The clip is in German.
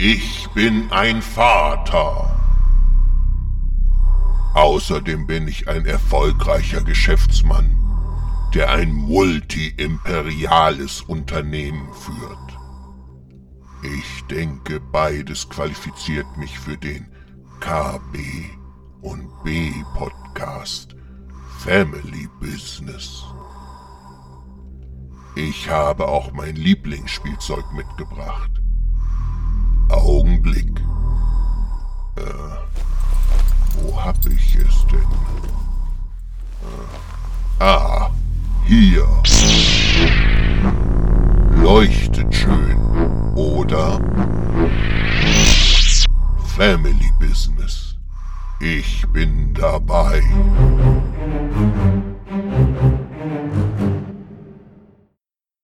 Ich bin ein Vater. Außerdem bin ich ein erfolgreicher Geschäftsmann, der ein multi-imperiales Unternehmen führt. Ich denke, beides qualifiziert mich für den KB und B Podcast Family Business. Ich habe auch mein Lieblingsspielzeug mitgebracht. Augenblick. Äh, wo hab ich es denn? Äh, ah, hier. Leuchtet schön, oder? Family Business. Ich bin dabei.